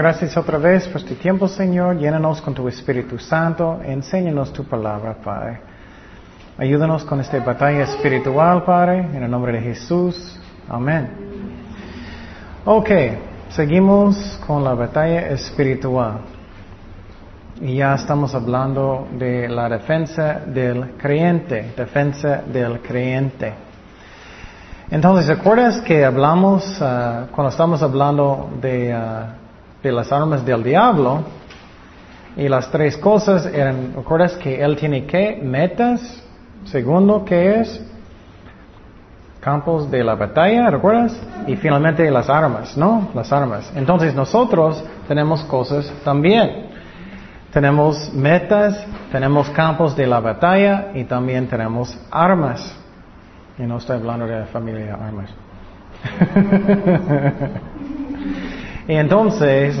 Gracias otra vez por este tiempo, Señor. Llénanos con tu Espíritu Santo. Enséñanos tu palabra, Padre. Ayúdanos con esta batalla espiritual, Padre, en el nombre de Jesús. Amén. Ok, seguimos con la batalla espiritual. Y ya estamos hablando de la defensa del creyente, defensa del creyente. Entonces, ¿recuerdas que hablamos, uh, cuando estamos hablando de, uh, de, las armas del diablo, y las tres cosas eran, ¿recuerdas que él tiene que metas? Segundo, ¿qué es? Campos de la batalla, ¿recuerdas? Y finalmente las armas, ¿no? Las armas. Entonces nosotros tenemos cosas también. Tenemos metas, tenemos campos de la batalla y también tenemos armas. Y no estoy hablando de familia armas. y entonces,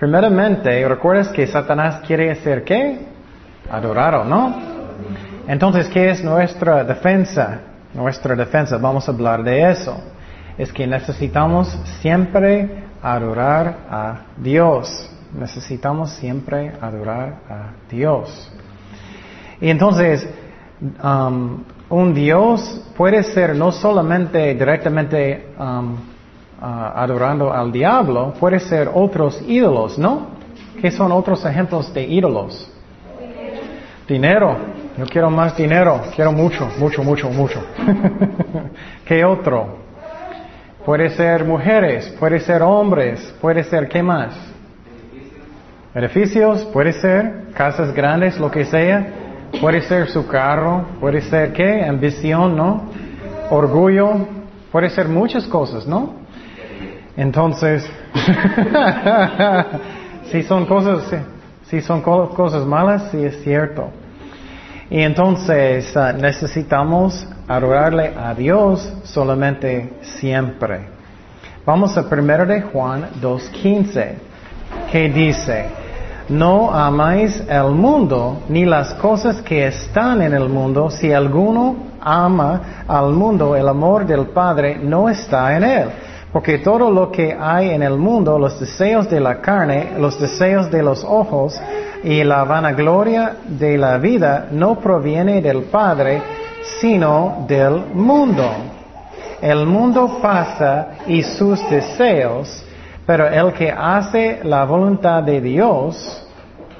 primeramente, ¿recuerdas que Satanás quiere hacer qué? Adorado, ¿no? Entonces, ¿qué es nuestra defensa? Nuestra defensa, vamos a hablar de eso. Es que necesitamos siempre adorar a Dios. Necesitamos siempre adorar a Dios. Y entonces, um, un Dios puede ser no solamente directamente um, uh, adorando al diablo, puede ser otros ídolos, ¿no? ¿Qué son otros ejemplos de ídolos? Dinero. Yo quiero más dinero. Quiero mucho, mucho, mucho, mucho. ¿Qué otro? Puede ser mujeres, puede ser hombres, puede ser qué más? Edificios, puede ser casas grandes, lo que sea. Puede ser su carro, puede ser qué? Ambición, ¿no? Orgullo, puede ser muchas cosas, ¿no? Entonces, si son cosas, si son cosas malas, sí es cierto. Y entonces uh, necesitamos adorarle a Dios solamente siempre. Vamos a 1 de Juan 2.15, que dice, no amáis el mundo ni las cosas que están en el mundo. Si alguno ama al mundo, el amor del Padre no está en él. Porque todo lo que hay en el mundo, los deseos de la carne, los deseos de los ojos y la vanagloria de la vida, no proviene del Padre, sino del mundo. El mundo pasa y sus deseos, pero el que hace la voluntad de Dios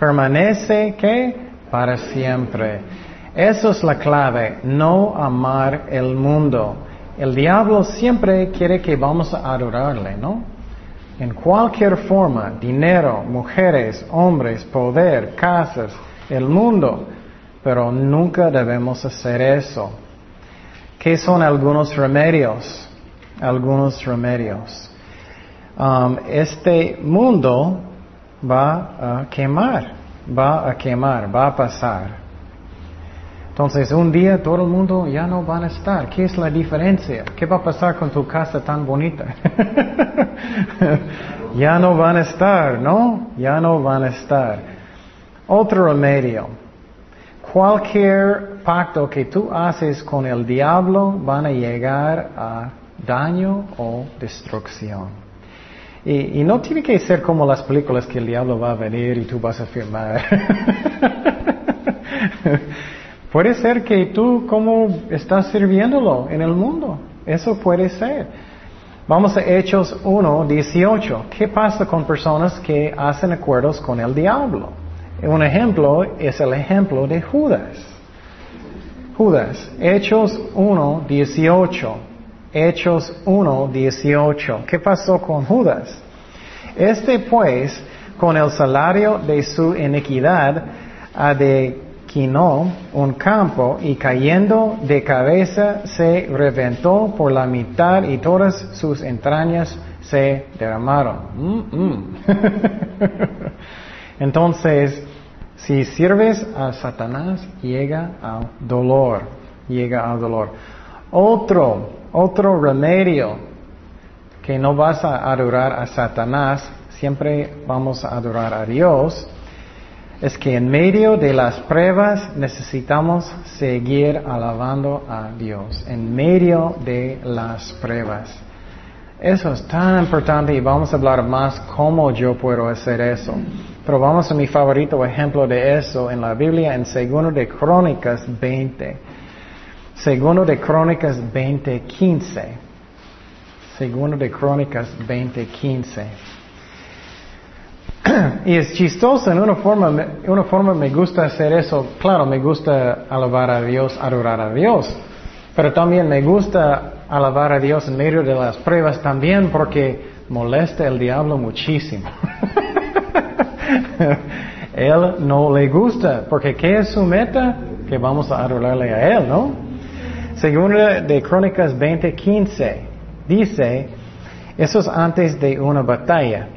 permanece que para siempre. Eso es la clave, no amar el mundo. El diablo siempre quiere que vamos a adorarle, ¿no? En cualquier forma, dinero, mujeres, hombres, poder, casas, el mundo, pero nunca debemos hacer eso. ¿Qué son algunos remedios? Algunos remedios. Um, este mundo va a quemar, va a quemar, va a pasar. Entonces, un día todo el mundo ya no van a estar. ¿Qué es la diferencia? ¿Qué va a pasar con tu casa tan bonita? ya no van a estar, ¿no? Ya no van a estar. Otro remedio. Cualquier pacto que tú haces con el diablo van a llegar a daño o destrucción. Y, y no tiene que ser como las películas que el diablo va a venir y tú vas a firmar. Puede ser que tú como estás sirviéndolo en el mundo. Eso puede ser. Vamos a Hechos 1, 18. ¿Qué pasa con personas que hacen acuerdos con el diablo? Un ejemplo es el ejemplo de Judas. Judas, Hechos 1, 18. Hechos 1, 18. ¿Qué pasó con Judas? Este pues, con el salario de su iniquidad, ha de quinó un campo y cayendo de cabeza se reventó por la mitad y todas sus entrañas se derramaron. Mm, mm. Entonces, si sirves a Satanás, llega al dolor, llega al dolor. Otro, otro remedio que no vas a adorar a Satanás, siempre vamos a adorar a Dios es que en medio de las pruebas necesitamos seguir alabando a Dios, en medio de las pruebas. Eso es tan importante y vamos a hablar más cómo yo puedo hacer eso. Pero vamos a mi favorito ejemplo de eso en la Biblia en Segundo de Crónicas 20. Segundo de Crónicas 20, 15. Segundo de Crónicas 20, 15. y es chistoso, en una forma, una forma me gusta hacer eso. Claro, me gusta alabar a Dios, adorar a Dios. Pero también me gusta alabar a Dios en medio de las pruebas también porque molesta el diablo muchísimo. él no le gusta, porque ¿qué es su meta? Que vamos a adorarle a él, ¿no? Segunda de Crónicas 20:15 dice, eso es antes de una batalla.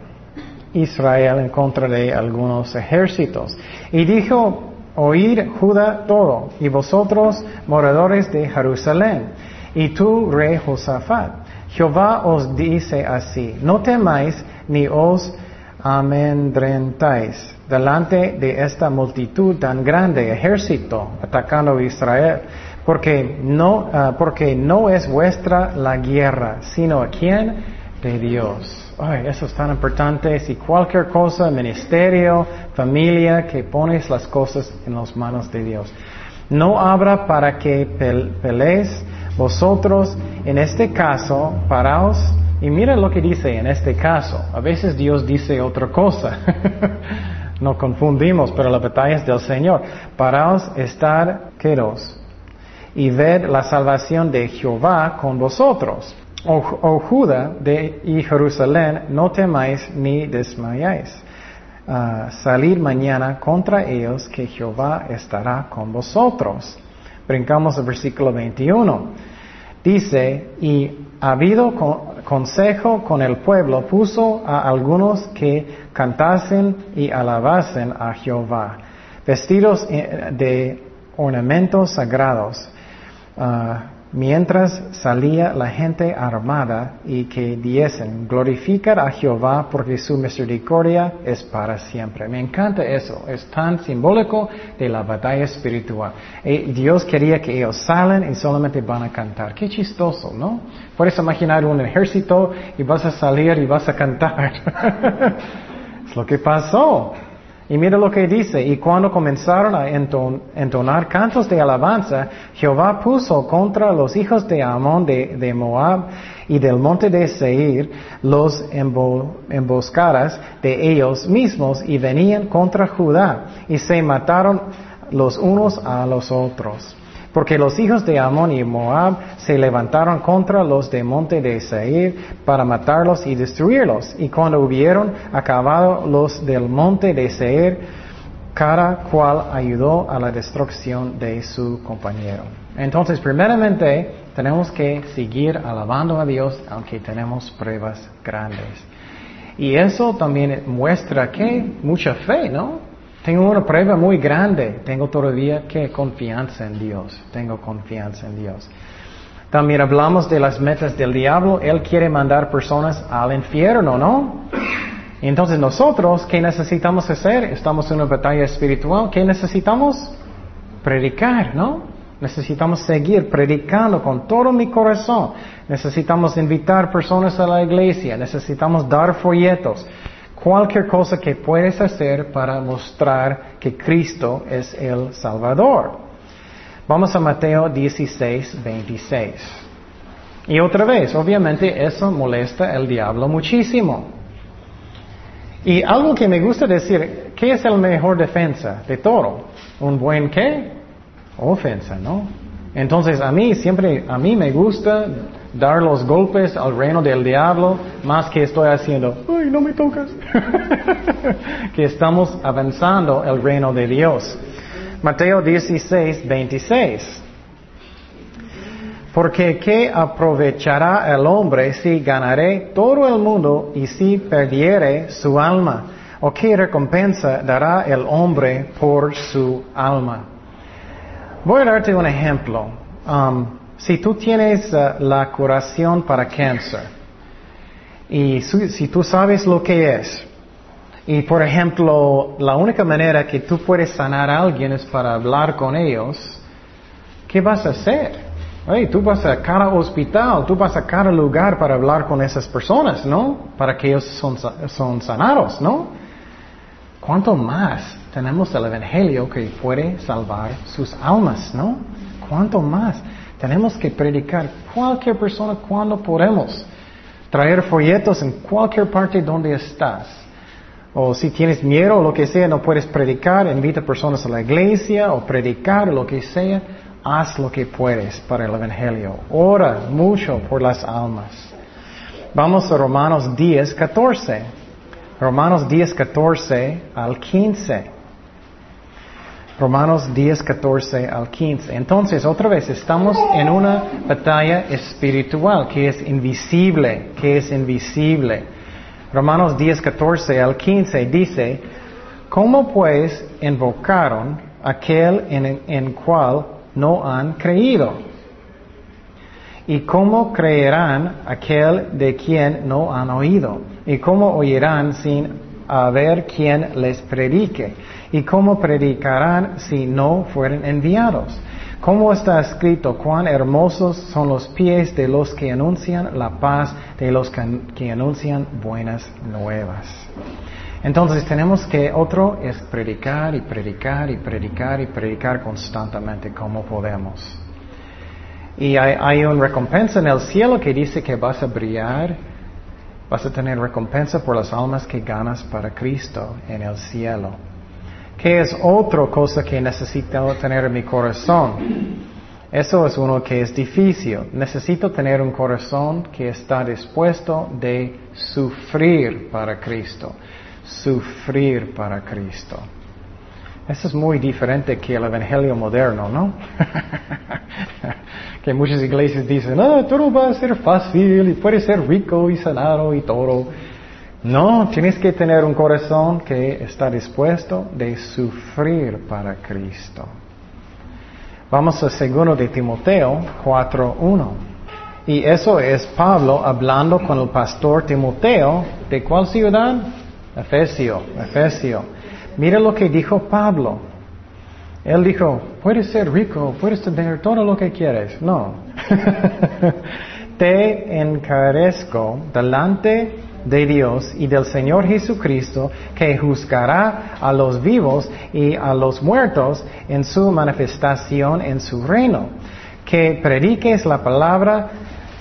Israel en contra de algunos ejércitos. Y dijo, oíd Judá todo, y vosotros moradores de Jerusalén, y tú, rey Josafat. Jehová os dice así, no temáis ni os amedrentáis delante de esta multitud tan grande, ejército, atacando a Israel, porque no, ah, porque no es vuestra la guerra, sino a quién? De Dios. Ay, eso es tan importante. Si cualquier cosa, ministerio, familia, que pones las cosas en las manos de Dios. No habrá para que pelees vosotros, en este caso, paraos. Y mira lo que dice en este caso. A veces Dios dice otra cosa. no confundimos, pero la batalla es del Señor. Paraos, estar quedos y ver la salvación de Jehová con vosotros. Oh, Judá de, y Jerusalén, no temáis ni desmayáis. Uh, salir mañana contra ellos, que Jehová estará con vosotros. Brincamos al versículo 21. Dice, y ha habido consejo con el pueblo, puso a algunos que cantasen y alabasen a Jehová, vestidos eh, de ornamentos sagrados. Uh, mientras salía la gente armada y que diesen, glorificar a Jehová porque su misericordia es para siempre. Me encanta eso, es tan simbólico de la batalla espiritual. Dios quería que ellos salen y solamente van a cantar. Qué chistoso, ¿no? Puedes imaginar un ejército y vas a salir y vas a cantar. es lo que pasó. Y mira lo que dice, y cuando comenzaron a entonar cantos de alabanza, Jehová puso contra los hijos de Amón de, Moab y del monte de Seir los emboscadas de ellos mismos y venían contra Judá y se mataron los unos a los otros. Porque los hijos de Amón y Moab se levantaron contra los de monte de Seir para matarlos y destruirlos. Y cuando hubieron acabado los del monte de Seir, cada cual ayudó a la destrucción de su compañero. Entonces, primeramente, tenemos que seguir alabando a Dios aunque tenemos pruebas grandes. Y eso también muestra que mucha fe, ¿no? Tengo una prueba muy grande. Tengo todavía que confianza en Dios. Tengo confianza en Dios. También hablamos de las metas del diablo. Él quiere mandar personas al infierno, ¿no? Entonces nosotros, ¿qué necesitamos hacer? Estamos en una batalla espiritual. ¿Qué necesitamos? Predicar, ¿no? Necesitamos seguir predicando con todo mi corazón. Necesitamos invitar personas a la iglesia. Necesitamos dar folletos cualquier cosa que puedes hacer para mostrar que Cristo es el Salvador. Vamos a Mateo 16, 26. Y otra vez, obviamente eso molesta al diablo muchísimo. Y algo que me gusta decir, ¿qué es el mejor defensa de todo? ¿Un buen qué? Ofensa, ¿no? Entonces a mí siempre, a mí me gusta dar los golpes al reino del diablo más que estoy haciendo, ay, no me tocas, que estamos avanzando el reino de Dios. Mateo 16, 26. Porque ¿qué aprovechará el hombre si ganaré todo el mundo y si perdiere su alma? ¿O qué recompensa dará el hombre por su alma? Voy a darte un ejemplo. Um, si tú tienes uh, la curación para cáncer y si tú sabes lo que es, y por ejemplo, la única manera que tú puedes sanar a alguien es para hablar con ellos, ¿qué vas a hacer? Oye, tú vas a cada hospital, tú vas a cada lugar para hablar con esas personas, ¿no? Para que ellos son sanados, ¿no? ¿Cuánto más tenemos el Evangelio que puede salvar sus almas, ¿no? ¿Cuánto más? Tenemos que predicar cualquier persona cuando podemos. Traer folletos en cualquier parte donde estás. O si tienes miedo o lo que sea, no puedes predicar, invita personas a la iglesia o predicar lo que sea. Haz lo que puedes para el Evangelio. Ora mucho por las almas. Vamos a Romanos 10, 14. Romanos 10, 14 al 15. Romanos 10, 14 al 15. Entonces, otra vez, estamos en una batalla espiritual que es invisible, que es invisible. Romanos 10, 14 al 15 dice, ¿cómo pues invocaron aquel en, en cual no han creído? ¿Y cómo creerán aquel de quien no han oído? ¿Y cómo oirán sin haber quien les predique? ¿Y cómo predicarán si no fueren enviados? ¿Cómo está escrito, cuán hermosos son los pies de los que anuncian la paz, de los que, anuncian buenas nuevas? Entonces tenemos que otro es predicar y predicar y predicar y predicar constantemente como podemos. Y hay, hay una recompensa en el cielo que dice que vas a brillar, vas a tener recompensa por las almas que ganas para Cristo en el cielo. ¿Qué es otra cosa que necesito tener en mi corazón? Eso es uno que es difícil. Necesito tener un corazón que está dispuesto de sufrir para Cristo. Sufrir para Cristo. Eso es muy diferente que el Evangelio moderno, ¿no? que muchas iglesias dicen, ah, todo va a ser fácil y puede ser rico y sanado y todo. No, tienes que tener un corazón que está dispuesto de sufrir para Cristo. Vamos a segundo de Timoteo 4.1. Y eso es Pablo hablando con el pastor Timoteo. ¿De cuál ciudad? Efesio, Efesio. Mira lo que dijo Pablo. Él dijo, puedes ser rico, puedes tener todo lo que quieres. No. Te encarezco delante de Dios y del Señor Jesucristo que juzgará a los vivos y a los muertos en su manifestación en su reino. Que prediques la palabra,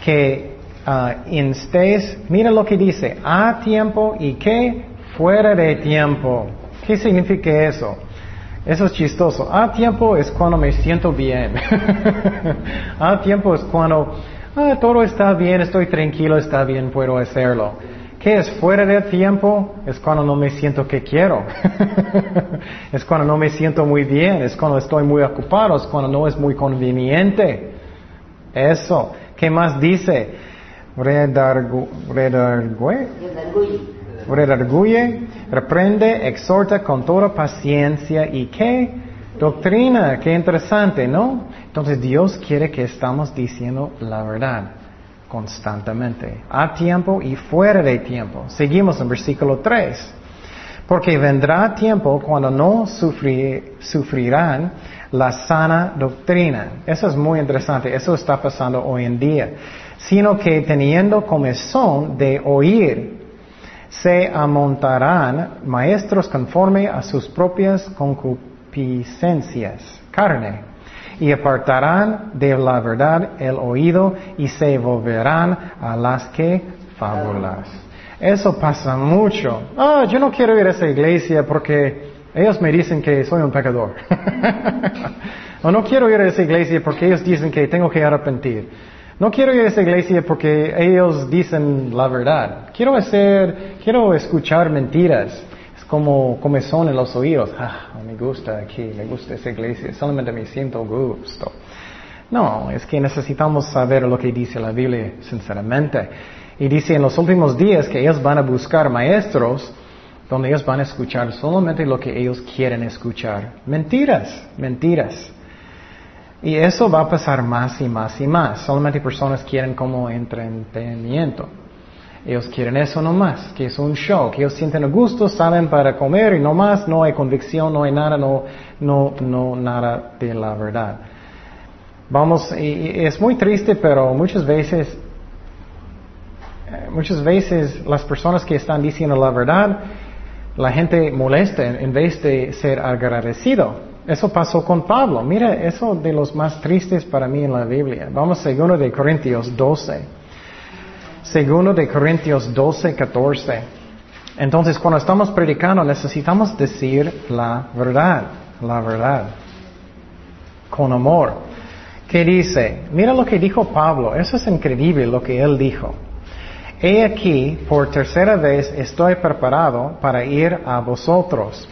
que uh, instes, mira lo que dice, a tiempo y que fuera de tiempo. ¿Qué significa eso? Eso es chistoso. A tiempo es cuando me siento bien. a tiempo es cuando ah, todo está bien, estoy tranquilo, está bien, puedo hacerlo. ¿Qué es fuera de tiempo? Es cuando no me siento que quiero. es cuando no me siento muy bien. Es cuando estoy muy ocupado. Es cuando no es muy conveniente. Eso. ¿Qué más dice? Redarguye. Redarguye. Reprende, exhorta con toda paciencia. ¿Y qué? Doctrina. Qué interesante, ¿no? Entonces Dios quiere que estamos diciendo la verdad constantemente, a tiempo y fuera de tiempo. Seguimos en versículo 3. Porque vendrá tiempo cuando no sufrirán la sana doctrina. Eso es muy interesante. Eso está pasando hoy en día. Sino que teniendo comezón de oír, se amontarán maestros conforme a sus propias concupiscencias, carne y apartarán de la verdad el oído y se volverán a las que fábulas. Eso pasa mucho. Ah, yo no quiero ir a esa iglesia porque ellos me dicen que soy un pecador. o no quiero ir a esa iglesia porque ellos dicen que tengo que arrepentir. No quiero ir a esa iglesia porque ellos dicen la verdad. Quiero hacer, quiero escuchar mentiras como comezón en los oídos. Ah, me gusta aquí, me gusta esa iglesia, solamente me siento gusto. No, es que necesitamos saber lo que dice la Biblia sinceramente. Y dice en los últimos días que ellos van a buscar maestros donde ellos van a escuchar solamente lo que ellos quieren escuchar. Mentiras, mentiras. Y eso va a pasar más y más y más. Solamente personas quieren como entretenimiento. Ellos quieren eso nomás, que es un show, que ellos sienten a gusto, salen para comer y no más, no hay convicción, no hay nada, no, no, no, nada de la verdad. Vamos, y es muy triste, pero muchas veces, eh, muchas veces las personas que están diciendo la verdad, la gente molesta en vez de ser agradecido. Eso pasó con Pablo. Mira, eso de los más tristes para mí en la Biblia. Vamos a 2 de Corintios 12. Segundo de Corintios 12, 14. Entonces, cuando estamos predicando, necesitamos decir la verdad, la verdad, con amor. ¿Qué dice? Mira lo que dijo Pablo. Eso es increíble lo que él dijo. He aquí, por tercera vez estoy preparado para ir a vosotros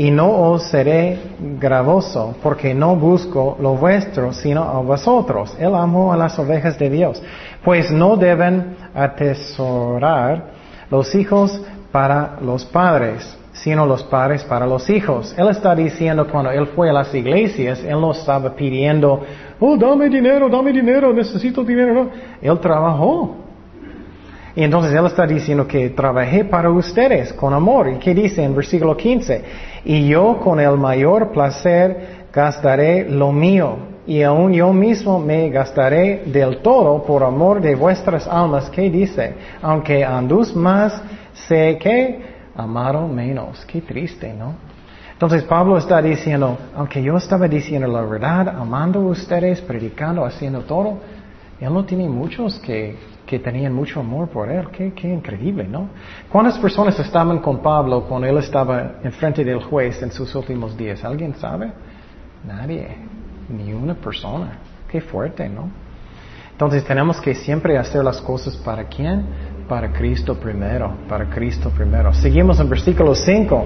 y no os seré gravoso, porque no busco lo vuestro, sino a vosotros. Él amó a las ovejas de Dios, pues no deben atesorar los hijos para los padres, sino los padres para los hijos. Él está diciendo cuando él fue a las iglesias, él no estaba pidiendo, oh, dame dinero, dame dinero, necesito dinero. Él trabajó. Y entonces Él está diciendo que trabajé para ustedes con amor. ¿Y qué dice en versículo 15? Y yo con el mayor placer gastaré lo mío. Y aún yo mismo me gastaré del todo por amor de vuestras almas. ¿Qué dice? Aunque andus más, sé que amaron menos. Qué triste, ¿no? Entonces Pablo está diciendo, aunque yo estaba diciendo la verdad, amando a ustedes, predicando, haciendo todo, Él no tiene muchos que que tenían mucho amor por él. Qué, qué, increíble, ¿no? ¿Cuántas personas estaban con Pablo cuando él estaba enfrente del juez en sus últimos días? ¿Alguien sabe? Nadie, ni una persona. Qué fuerte, ¿no? Entonces tenemos que siempre hacer las cosas para quién? Para Cristo primero, para Cristo primero. Seguimos en versículo 5.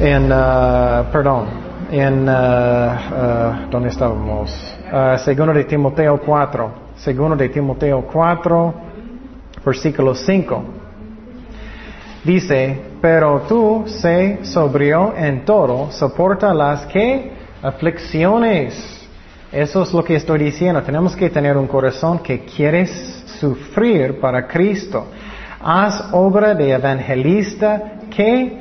En, uh, perdón, en, uh, uh, ¿dónde estábamos? Segundo de Timoteo 4. Segundo de Timoteo 4, versículo 5. Dice, pero tú sé sobrio en todo, soporta las que aflicciones. Eso es lo que estoy diciendo. Tenemos que tener un corazón que quieres sufrir para Cristo. Haz obra de evangelista que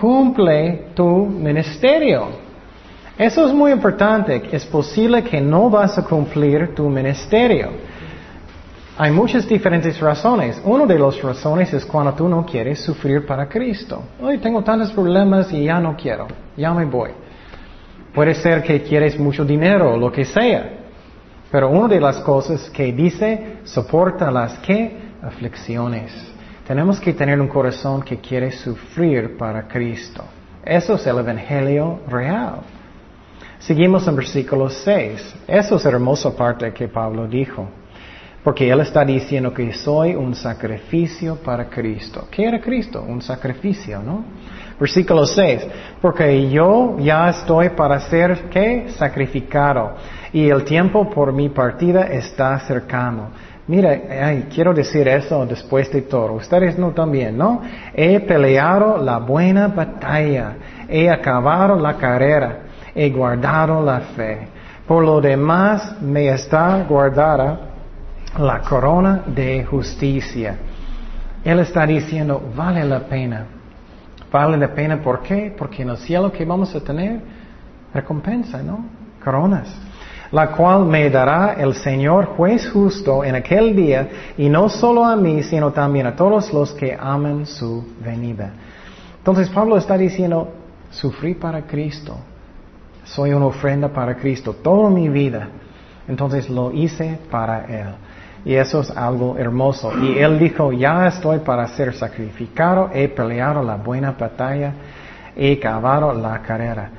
cumple tu ministerio. Eso es muy importante. Es posible que no vas a cumplir tu ministerio. Hay muchas diferentes razones. Una de las razones es cuando tú no quieres sufrir para Cristo. Hoy tengo tantos problemas y ya no quiero. Ya me voy. Puede ser que quieres mucho dinero o lo que sea. Pero una de las cosas que dice, soporta las que aflicciones. Tenemos que tener un corazón que quiere sufrir para Cristo. Eso es el Evangelio real. Seguimos en versículo 6. Eso es la hermosa parte que Pablo dijo. Porque él está diciendo que soy un sacrificio para Cristo. ¿Qué era Cristo? Un sacrificio, ¿no? Versículo 6. Porque yo ya estoy para ser, ¿qué? Sacrificado. Y el tiempo por mi partida está cercano. Mira, quiero decir eso después de todo. Ustedes no también, ¿no? He peleado la buena batalla. He acabado la carrera he guardado la fe. Por lo demás me está guardada la corona de justicia. Él está diciendo, vale la pena. Vale la pena, ¿por qué? Porque en el cielo que vamos a tener recompensa, ¿no? Coronas. La cual me dará el Señor juez justo en aquel día, y no solo a mí, sino también a todos los que aman su venida. Entonces Pablo está diciendo, sufrí para Cristo, soy una ofrenda para Cristo toda mi vida. Entonces lo hice para Él. Y eso es algo hermoso. Y Él dijo, ya estoy para ser sacrificado, he peleado la buena batalla, he acabado la carrera.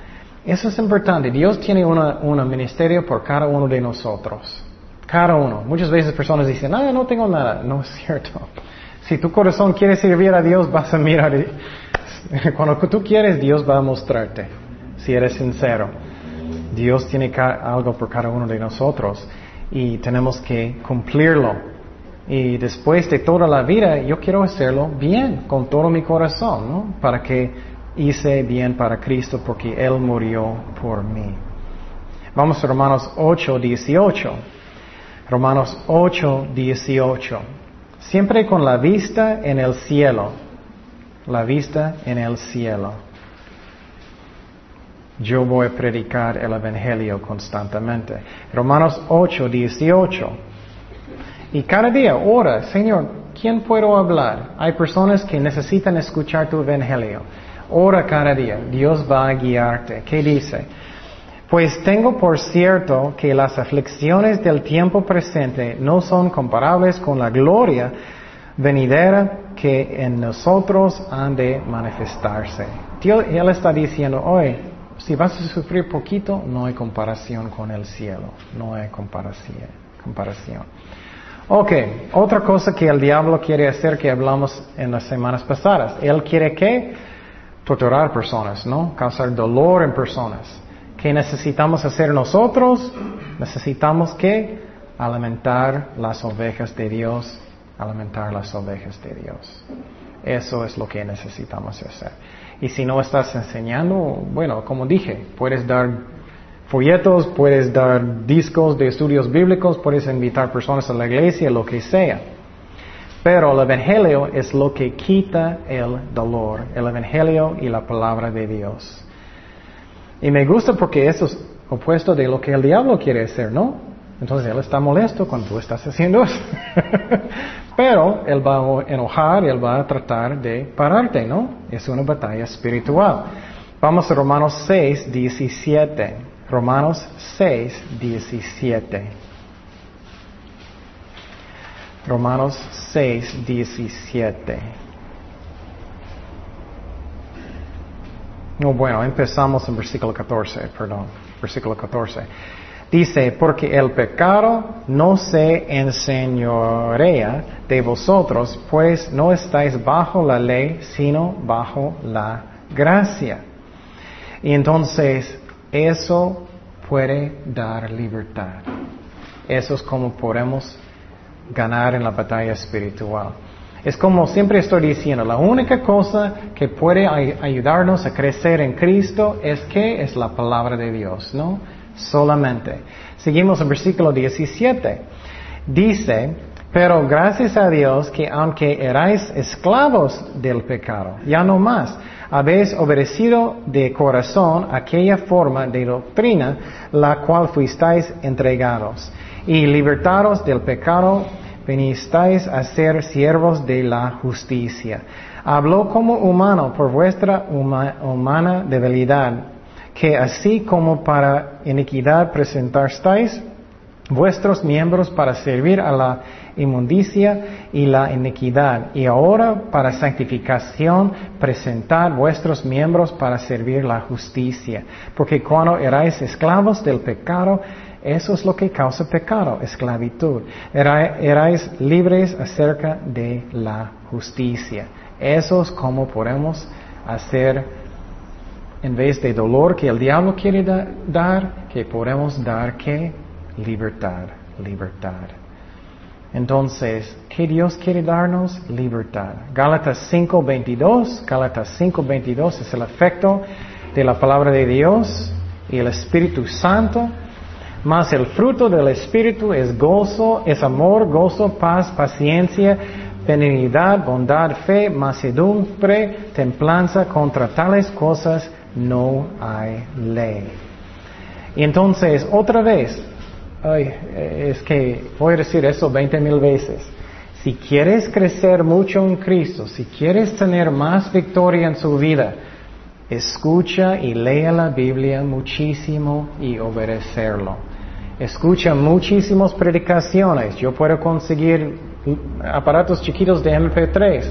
Eso es importante. Dios tiene un ministerio por cada uno de nosotros. Cada uno. Muchas veces personas dicen, ah, no tengo nada. No es cierto. Si tu corazón quiere servir a Dios, vas a mirar. Cuando tú quieres, Dios va a mostrarte si eres sincero. Dios tiene algo por cada uno de nosotros y tenemos que cumplirlo. Y después de toda la vida, yo quiero hacerlo bien, con todo mi corazón, ¿no? Para que hice bien para Cristo porque Él murió por mí. Vamos a Romanos 8, 18. Romanos 8, 18. Siempre con la vista en el cielo. La vista en el cielo. Yo voy a predicar el Evangelio constantemente. Romanos 8, 18. Y cada día ora, Señor, ¿quién puedo hablar? Hay personas que necesitan escuchar tu Evangelio. Ora cada día, Dios va a guiarte. ¿Qué dice? Pues tengo por cierto que las aflicciones del tiempo presente no son comparables con la gloria venidera que en nosotros han de manifestarse. Dios, Él está diciendo hoy, si vas a sufrir poquito, no hay comparación con el cielo, no hay comparación. comparación. Ok, otra cosa que el diablo quiere hacer que hablamos en las semanas pasadas, él quiere que torturar personas, ¿no? Causar dolor en personas. ¿Qué necesitamos hacer nosotros? Necesitamos que alimentar las ovejas de Dios alimentar las ovejas de Dios. Eso es lo que necesitamos hacer. Y si no estás enseñando, bueno, como dije, puedes dar folletos, puedes dar discos de estudios bíblicos, puedes invitar personas a la iglesia, lo que sea. Pero el Evangelio es lo que quita el dolor, el Evangelio y la palabra de Dios. Y me gusta porque eso es opuesto de lo que el diablo quiere hacer, ¿no? Entonces Él está molesto cuando tú estás haciendo eso. Pero Él va a enojar Él va a tratar de pararte, ¿no? Es una batalla espiritual. Vamos a Romanos 6, 17. Romanos 6, 17. Romanos 6, 17. No, bueno, empezamos en versículo 14, perdón, versículo 14. Dice, porque el pecado no se enseñorea de vosotros, pues no estáis bajo la ley, sino bajo la gracia. Y entonces, eso puede dar libertad. Eso es como podemos ganar en la batalla espiritual. Es como siempre estoy diciendo, la única cosa que puede ayudarnos a crecer en Cristo es que es la palabra de Dios, ¿no? Solamente. Seguimos en versículo 17. Dice, pero gracias a Dios que aunque erais esclavos del pecado, ya no más, habéis obedecido de corazón aquella forma de doctrina la cual fuisteis entregados, y libertados del pecado, venisteis a ser siervos de la justicia. Habló como humano por vuestra humana debilidad que así como para iniquidad presentasteis vuestros miembros para servir a la inmundicia y la iniquidad, y ahora para santificación presentad vuestros miembros para servir la justicia. Porque cuando erais esclavos del pecado, eso es lo que causa pecado, esclavitud. erais libres acerca de la justicia. Eso es como podemos hacer en vez de dolor que el diablo quiere dar, que podemos dar que libertad, libertad. Entonces, ¿qué Dios quiere darnos? Libertad. Gálatas 5:22, Gálatas 5:22 es el efecto de la palabra de Dios y el Espíritu Santo. Mas el fruto del Espíritu es gozo, es amor, gozo, paz, paciencia, benignidad, bondad, fe, macedumbre, templanza. Contra tales cosas no hay ley. Y entonces, otra vez, es que voy a decir eso veinte mil veces. Si quieres crecer mucho en Cristo, si quieres tener más victoria en su vida, escucha y lea la Biblia muchísimo y obedecerlo. Escucha muchísimas predicaciones. Yo puedo conseguir aparatos chiquitos de MP3.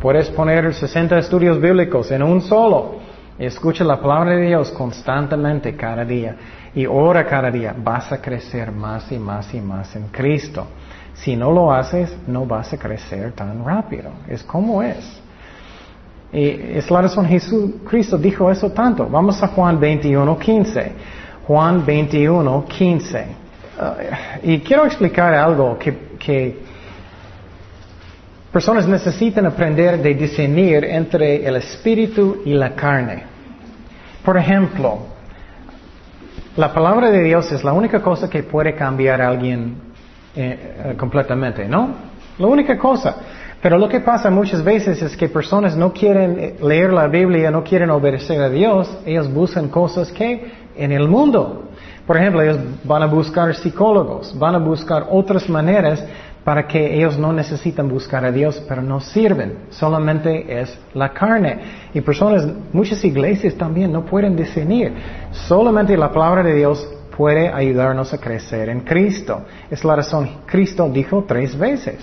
Puedes poner 60 estudios bíblicos en un solo. Escucha la palabra de Dios constantemente cada día y ora cada día. Vas a crecer más y más y más en Cristo. Si no lo haces, no vas a crecer tan rápido. Es como es. Y es la razón Jesús, Cristo dijo eso tanto. Vamos a Juan 21, 15. Juan 21, 15. Uh, y quiero explicar algo que, que Personas necesitan aprender de discernir entre el espíritu y la carne. Por ejemplo, la palabra de Dios es la única cosa que puede cambiar a alguien eh, eh, completamente, ¿no? La única cosa. Pero lo que pasa muchas veces es que personas no quieren leer la Biblia, no quieren obedecer a Dios, ellos buscan cosas que en el mundo. Por ejemplo, ellos van a buscar psicólogos, van a buscar otras maneras para que ellos no necesitan buscar a Dios, pero no sirven. Solamente es la carne. Y personas, muchas iglesias también no pueden discernir. Solamente la palabra de Dios puede ayudarnos a crecer en Cristo. Es la razón. Cristo dijo tres veces.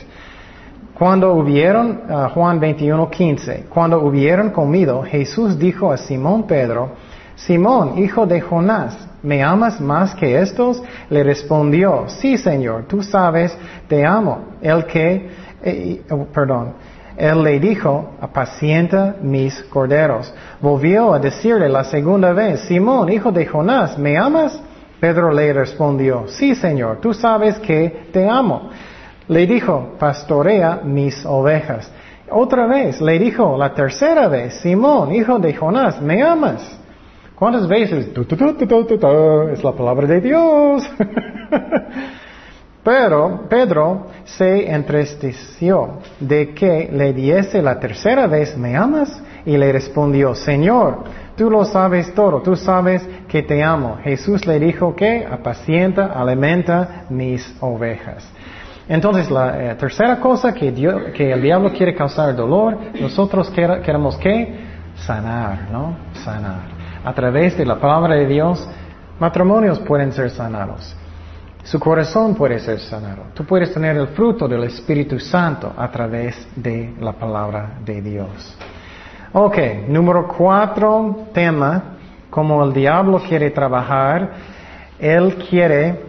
Cuando hubieron, uh, Juan 21, 15, cuando hubieron comido, Jesús dijo a Simón Pedro, Simón, hijo de Jonás, ¿me amas más que estos? Le respondió, sí, Señor, tú sabes, te amo. El que, eh, oh, perdón, él le dijo, apacienta mis corderos. Volvió a decirle la segunda vez, Simón, hijo de Jonás, ¿me amas? Pedro le respondió, sí, Señor, tú sabes que te amo. Le dijo, pastorea mis ovejas. Otra vez le dijo, la tercera vez, Simón, hijo de Jonás, ¿me amas? ¿Cuántas veces? es la palabra de Dios. Pero Pedro se entristeció de que le diese la tercera vez, ¿me amas? Y le respondió, Señor, tú lo sabes todo, tú sabes que te amo. Jesús le dijo que apacienta, alimenta mis ovejas. Entonces, la eh, tercera cosa que, que el diablo quiere causar dolor, nosotros queremos que sanar, ¿no? Sanar a través de la palabra de Dios, matrimonios pueden ser sanados. Su corazón puede ser sanado. Tú puedes tener el fruto del Espíritu Santo a través de la palabra de Dios. Ok, número cuatro, tema, como el diablo quiere trabajar, él quiere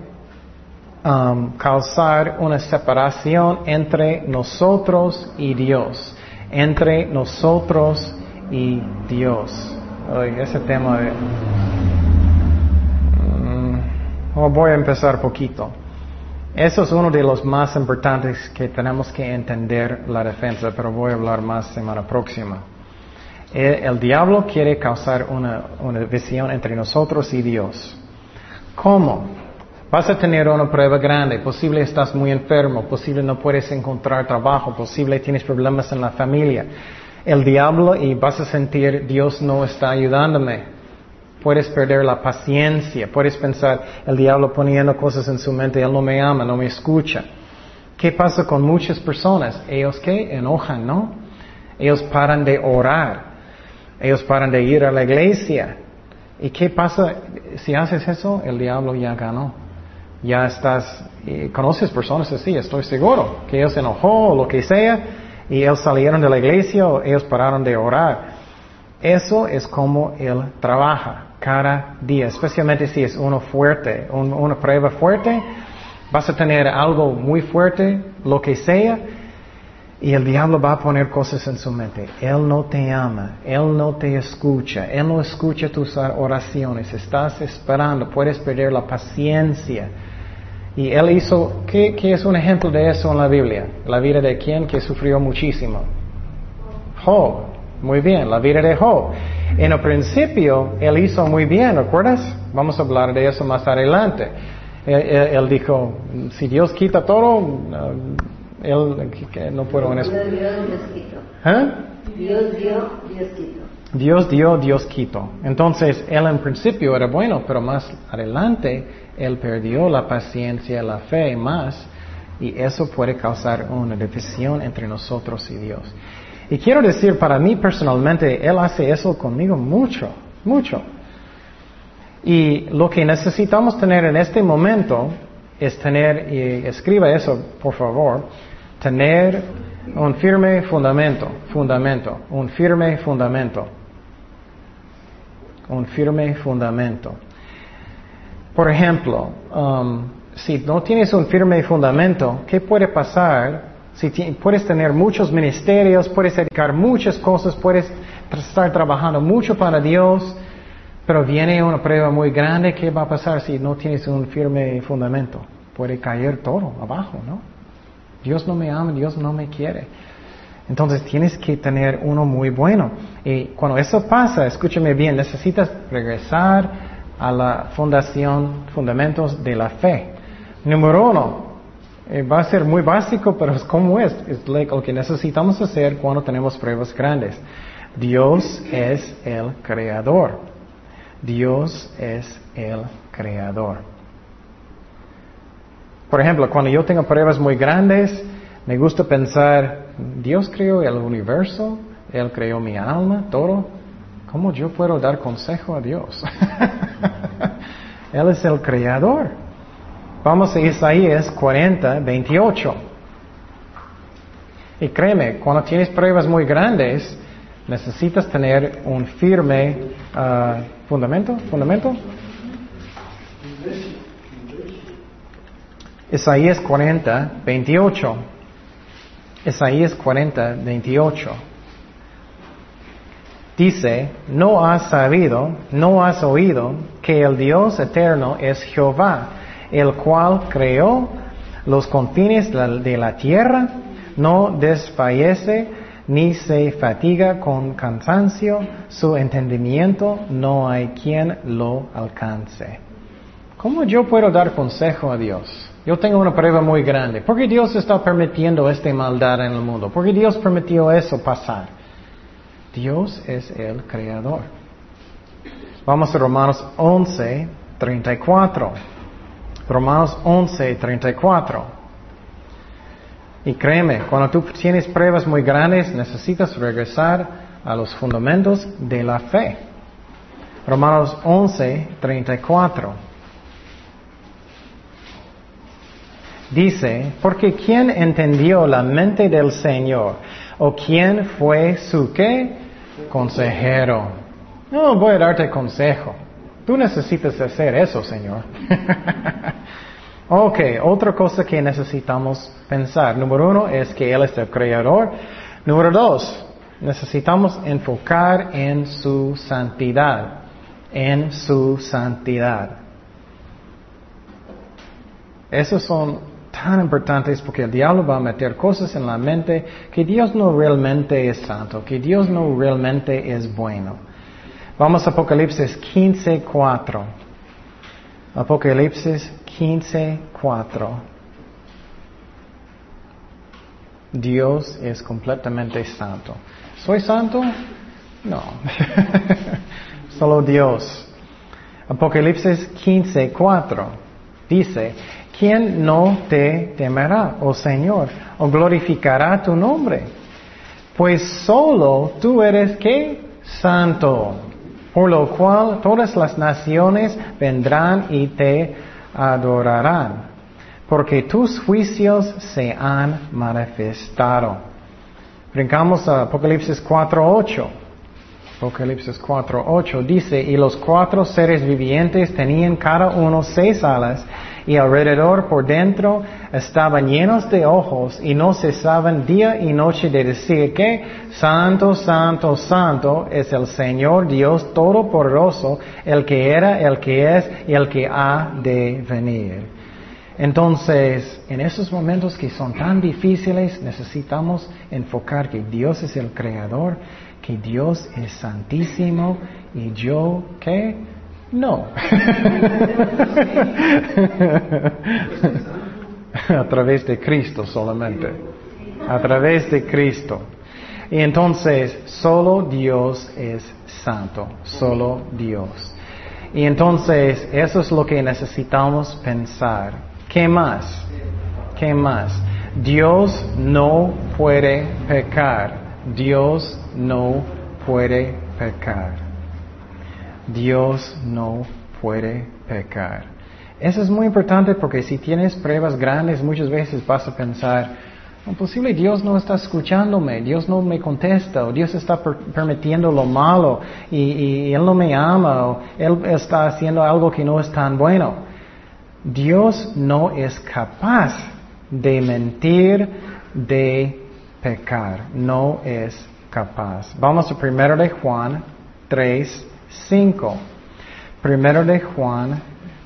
um, causar una separación entre nosotros y Dios, entre nosotros y Dios ese tema de... Mm, voy a empezar poquito. Eso es uno de los más importantes que tenemos que entender la defensa, pero voy a hablar más semana próxima. El, diablo quiere causar una, una visión entre nosotros y Dios. ¿Cómo? Vas a tener una prueba grande, posible estás muy enfermo, posible no puedes encontrar trabajo, posible tienes problemas en la familia el diablo y vas a sentir Dios no está ayudándome. Puedes perder la paciencia, puedes pensar el diablo poniendo cosas en su mente, él no me ama, no me escucha. ¿Qué pasa con muchas personas? Ellos que enojan, ¿no? Ellos paran de orar, ellos paran de ir a la iglesia. ¿Y qué pasa si haces eso? El diablo ya ganó. Ya estás, conoces personas así, estoy seguro, que ellos se enojó o lo que sea, y ellos salieron de la iglesia o ellos pararon de orar. Eso es como Él trabaja cada día, especialmente si es uno fuerte, una prueba fuerte, vas a tener algo muy fuerte, lo que sea, y el diablo va a poner cosas en su mente. Él no te ama, Él no te escucha, Él no escucha tus oraciones, estás esperando, puedes perder la paciencia. Y él hizo, ¿qué, es un ejemplo de eso en la Biblia? La vida de quien que sufrió muchísimo. Job. Muy bien, la vida de Job. En el principio, él hizo muy bien, ¿recuerdas? Vamos a hablar de eso más adelante. Él, dijo, si Dios quita todo, él no puedo en eso. Dios dio, Dios quitó. ¿Eh? Dios dio, Dios quitó. Dios dio, Dios quitó. Entonces, él en principio era bueno, pero más adelante él perdió la paciencia, la fe más, y eso puede causar una división entre nosotros y Dios. Y quiero decir, para mí personalmente, Él hace eso conmigo mucho, mucho. Y lo que necesitamos tener en este momento es tener, y escriba eso, por favor, tener un firme fundamento, fundamento, un firme fundamento, un firme fundamento. Por ejemplo, um, si no tienes un firme fundamento, ¿qué puede pasar? Si puedes tener muchos ministerios, puedes dedicar muchas cosas, puedes estar trabajando mucho para Dios, pero viene una prueba muy grande, ¿qué va a pasar si no tienes un firme fundamento? Puede caer todo abajo, ¿no? Dios no me ama, Dios no me quiere. Entonces tienes que tener uno muy bueno. Y cuando eso pasa, escúchame bien, necesitas regresar a la fundación, fundamentos de la fe. Número uno, Eh, va a ser muy básico, pero es como es. Es lo que necesitamos hacer cuando tenemos pruebas grandes. Dios es el creador. Dios es el creador. Por ejemplo, cuando yo tengo pruebas muy grandes, me gusta pensar, Dios creó el universo, Él creó mi alma, todo. ¿Cómo yo puedo dar consejo a Dios? Él es el creador. Vamos a Isaías 40, 28. Y créeme, cuando tienes pruebas muy grandes, necesitas tener un firme ah, fundamento. ¿Fundamento? Isaías 40, 28. Isaías 40, 28. Dice, no has sabido, no has oído que el Dios eterno es Jehová, el cual creó los confines de la tierra, no desfallece ni se fatiga con cansancio, su entendimiento no hay quien lo alcance. ¿Cómo yo puedo dar consejo a Dios? Yo tengo una prueba muy grande. ¿Por qué Dios está permitiendo esta maldad en el mundo? ¿Por qué Dios permitió eso pasar? Dios es el creador. Vamos a Romanos 11, 34. Romanos 11, 34. Y créeme, cuando tú tienes pruebas muy grandes, necesitas regresar a los fundamentos de la fe. Romanos 11, 34. Dice, porque ¿quién entendió la mente del Señor? ¿O quién fue su qué? Consejero. No voy a darte consejo. Tú necesitas hacer eso, Señor. ok, otra cosa que necesitamos pensar. Número uno es que Él es el creador. Número dos, necesitamos enfocar en su santidad. En su santidad. Esos son tan importantes porque el diablo va a meter cosas en la mente que Dios no realmente es santo, que Dios no realmente es bueno. Vamos a Apocalipsis 15.4. Apocalipsis 15.4. Dios es completamente santo. ¿Soy santo? No. Solo Dios. Apocalipsis 15.4 dice, ¿quién no te temerá, oh Señor, o glorificará tu nombre? Pues solo tú eres que santo, por lo cual todas las naciones vendrán y te adorarán, porque tus juicios se han manifestado. Brincamos a Apocalipsis 4.8. Apocalipsis 4.8 dice, y los cuatro seres vivientes tenían cada uno seis alas, y alrededor por dentro estaban llenos de ojos y no cesaban día y noche de decir que Santo, Santo, Santo es el Señor Dios Todopoderoso, el que era, el que es y el que ha de venir. Entonces, en esos momentos que son tan difíciles, necesitamos enfocar que Dios es el creador, que Dios es santísimo y yo, ¿qué? No. A través de Cristo solamente. A través de Cristo. Y entonces, solo Dios es santo. Solo Dios. Y entonces, eso es lo que necesitamos pensar. ¿Qué más? ¿Qué más? Dios no puede pecar. Dios no puede pecar. Dios no puede pecar. Eso es muy importante porque si tienes pruebas grandes, muchas veces vas a pensar, no, posible Dios no está escuchándome, Dios no me contesta, o Dios está permitiendo lo malo y, Él no me ama, o Él está haciendo algo que no es tan bueno. Dios no es capaz de mentir, de pecar, no es capaz. Vamos a primero de Juan 3, 5. Primero de Juan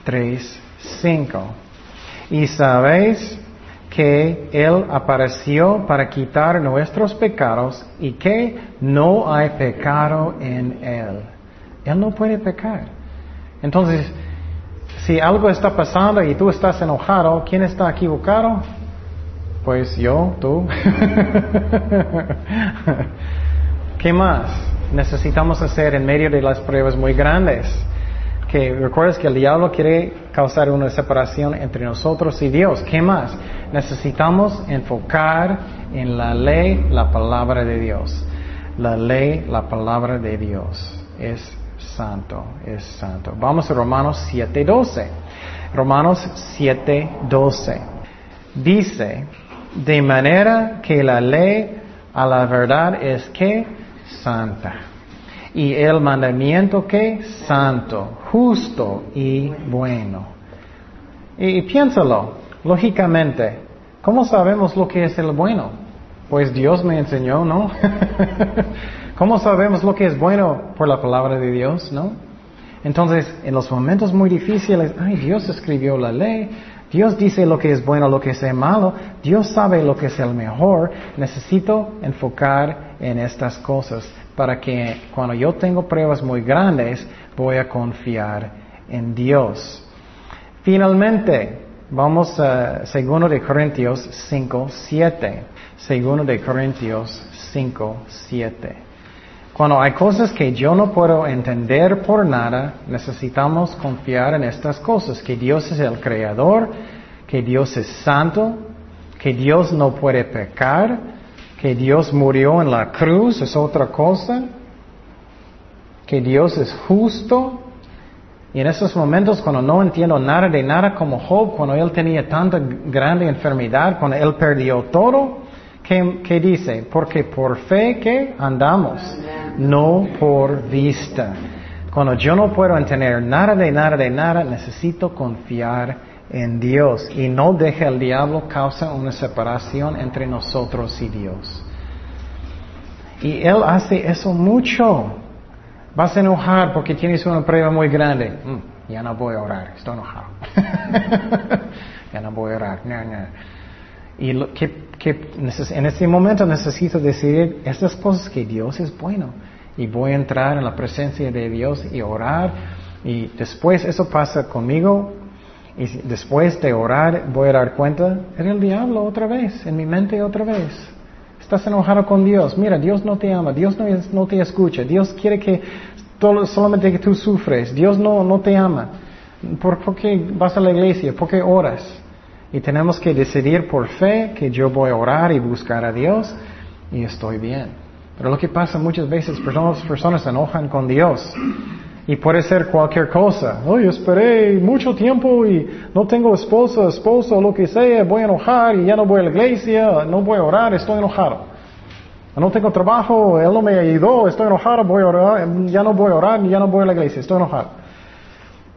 3, 5. Y sabéis que Él apareció para quitar nuestros pecados y que no hay pecado en Él. Él no puede pecar. Entonces, si algo está pasando y tú estás enojado, ¿quién está equivocado? Pues yo, tú. ¿Qué más necesitamos hacer en medio de las pruebas muy grandes? Que recuerdas que el diablo quiere causar una separación entre nosotros y Dios. ¿Qué más? Necesitamos enfocar en la ley, la palabra de Dios. La ley, la palabra de Dios es santo, es santo. Vamos a Romanos 7:12. Romanos 7:12. Dice, de manera que la ley a la verdad es que santa. Y el mandamiento que santo, justo y bueno. Y, y piénsalo, lógicamente, ¿cómo sabemos lo que es el bueno? Pues Dios me enseñó, ¿no? ¿Cómo sabemos lo que es bueno por la palabra de Dios, no? Entonces, en los momentos muy difíciles, ay, Dios escribió la ley, Dios dice lo que es bueno, lo que es malo, Dios sabe lo que es el mejor, necesito enfocar en estas cosas para que cuando yo tengo pruebas muy grandes, voy a confiar en Dios. Finalmente, vamos a 2 de Corintios 5, 7. 2 de Corintios 5, 7. Cuando hay cosas que yo no puedo entender por nada, necesitamos confiar en estas cosas, que Dios es el creador, que Dios es santo, que Dios no puede pecar, que Dios murió en la cruz es otra cosa, que Dios es justo. Y en esos momentos cuando no entiendo nada de nada como Job, cuando él tenía tanta grande enfermedad, cuando él perdió todo, ¿qué, dice? Porque por fe que andamos, no por vista. Cuando yo no puedo entender nada de nada de nada, necesito confiar en Dios y no deja el diablo causa una separación entre nosotros y Dios. Y él hace eso mucho. Vas a enojar porque tienes una prueba muy grande. Mm, ya no voy a orar, estoy enojado. ya no voy a orar. Y lo, que, en este momento necesito decidir estas cosas que Dios es bueno. Y voy a entrar en la presencia de Dios y orar. Y después eso pasa conmigo y después de orar voy a dar cuenta, era el diablo otra vez, en mi mente otra vez. Estás enojado con Dios. Mira, Dios no te ama, Dios no, te escucha, Dios quiere que solamente que tú sufres, Dios no, no te ama. ¿Por, ¿Por qué vas a la iglesia? ¿Por qué oras? Y tenemos que decidir por fe que yo voy a orar y buscar a Dios y estoy bien. Pero lo que pasa muchas veces, personas, personas se enojan con Dios y puede ser cualquier cosa. Hoy esperé mucho tiempo y no tengo esposa, esposo, lo que sea, voy a enojar y ya no voy a la iglesia, no voy a orar, estoy enojado. No tengo trabajo, él no me ayudó, estoy enojado, voy a orar, ya no voy a orar, ya no voy a la iglesia, estoy enojado.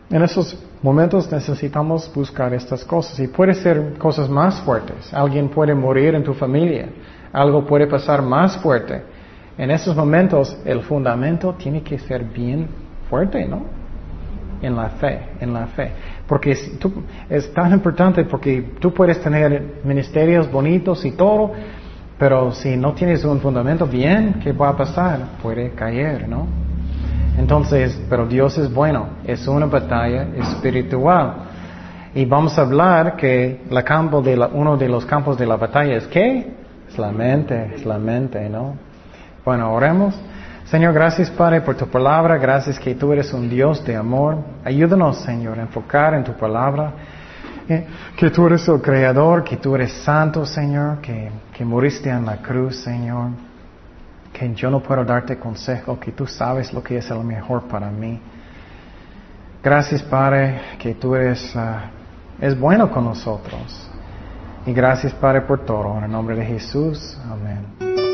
En esos momentos necesitamos buscar estas cosas y puede ser cosas más fuertes. Alguien puede morir en tu familia, algo puede pasar más fuerte. En esos momentos el fundamento tiene que ser bien fuerte, ¿no? En la fe, en la fe. Porque tú, es tan importante porque tú puedes tener ministerios bonitos y todo, pero si no tienes un fundamento bien, ¿qué va a pasar? Puede caer, ¿no? Entonces, pero Dios es bueno, es una batalla espiritual. Y vamos a hablar que la campo de uno de los campos de la batalla es qué? Es la mente, es la mente, ¿no? Bueno, oremos. Señor, gracias Padre por tu palabra, gracias que tú eres un Dios de amor. Ayúdanos, Señor, a enfocar en tu palabra, eh, que tú eres el Creador, que tú eres santo, Señor, que, que moriste en la cruz, Señor, que yo no puedo darte consejo, que tú sabes lo que es lo mejor para mí. Gracias, Padre, que tú eres ah, es bueno con nosotros. Y gracias, Padre, por todo. En el nombre de Jesús. Amén.